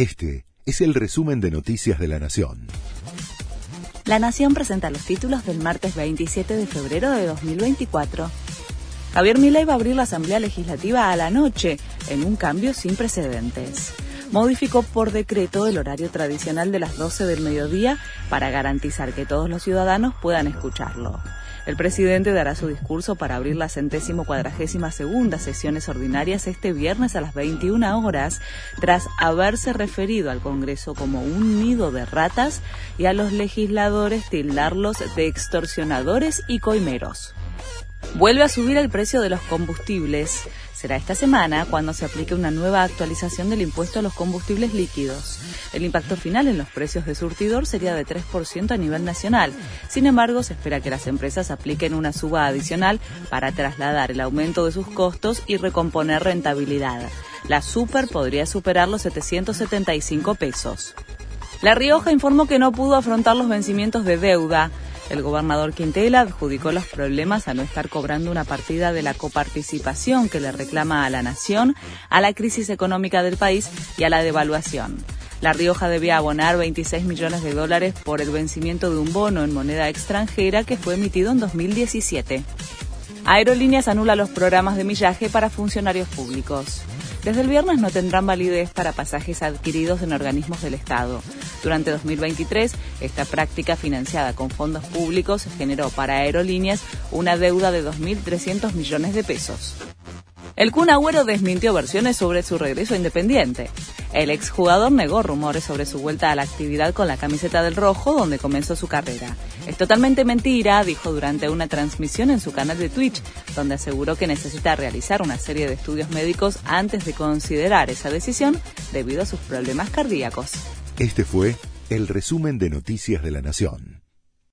Este es el resumen de Noticias de la Nación. La Nación presenta los títulos del martes 27 de febrero de 2024. Javier Milei va a abrir la Asamblea Legislativa a la noche, en un cambio sin precedentes. Modificó por decreto el horario tradicional de las 12 del mediodía para garantizar que todos los ciudadanos puedan escucharlo. El presidente dará su discurso para abrir la centésimo cuadragésima segunda sesiones ordinarias este viernes a las 21 horas, tras haberse referido al Congreso como un nido de ratas y a los legisladores tildarlos de extorsionadores y coimeros. Vuelve a subir el precio de los combustibles. Será esta semana cuando se aplique una nueva actualización del impuesto a los combustibles líquidos. El impacto final en los precios de surtidor sería de 3% a nivel nacional. Sin embargo, se espera que las empresas apliquen una suba adicional para trasladar el aumento de sus costos y recomponer rentabilidad. La super podría superar los 775 pesos. La Rioja informó que no pudo afrontar los vencimientos de deuda. El gobernador Quintela adjudicó los problemas a no estar cobrando una partida de la coparticipación que le reclama a la nación, a la crisis económica del país y a la devaluación. La Rioja debía abonar 26 millones de dólares por el vencimiento de un bono en moneda extranjera que fue emitido en 2017. Aerolíneas anula los programas de millaje para funcionarios públicos. Desde el viernes no tendrán validez para pasajes adquiridos en organismos del Estado. Durante 2023, esta práctica financiada con fondos públicos generó para aerolíneas una deuda de 2.300 millones de pesos. El Kun Agüero desmintió versiones sobre su regreso Independiente. El exjugador negó rumores sobre su vuelta a la actividad con la camiseta del rojo donde comenzó su carrera. Es totalmente mentira, dijo durante una transmisión en su canal de Twitch, donde aseguró que necesita realizar una serie de estudios médicos antes de considerar esa decisión debido a sus problemas cardíacos. Este fue el resumen de Noticias de la Nación.